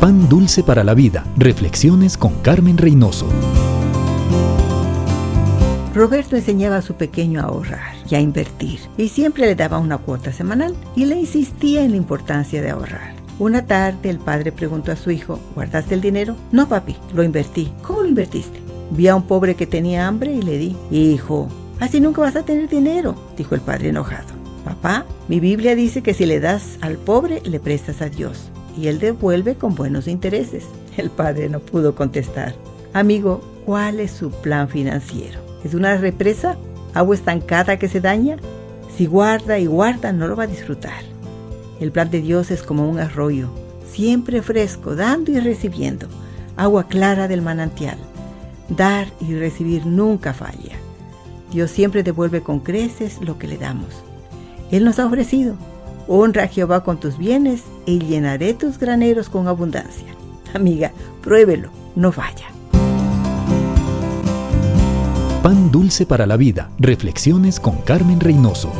Pan Dulce para la Vida. Reflexiones con Carmen Reynoso. Roberto enseñaba a su pequeño a ahorrar y a invertir y siempre le daba una cuota semanal y le insistía en la importancia de ahorrar. Una tarde el padre preguntó a su hijo, ¿guardaste el dinero? No, papi, lo invertí. ¿Cómo lo invertiste? Vi a un pobre que tenía hambre y le di. Hijo, así nunca vas a tener dinero, dijo el padre enojado. Papá, mi Biblia dice que si le das al pobre, le prestas a Dios y él devuelve con buenos intereses. El padre no pudo contestar. Amigo, ¿cuál es su plan financiero? ¿Es una represa? ¿Agua estancada que se daña? Si guarda y guarda, no lo va a disfrutar. El plan de Dios es como un arroyo, siempre fresco, dando y recibiendo, agua clara del manantial. Dar y recibir nunca falla. Dios siempre devuelve con creces lo que le damos. Él nos ha ofrecido Honra a Jehová con tus bienes y llenaré tus graneros con abundancia. Amiga, pruébelo, no vaya. Pan dulce para la vida. Reflexiones con Carmen Reynoso.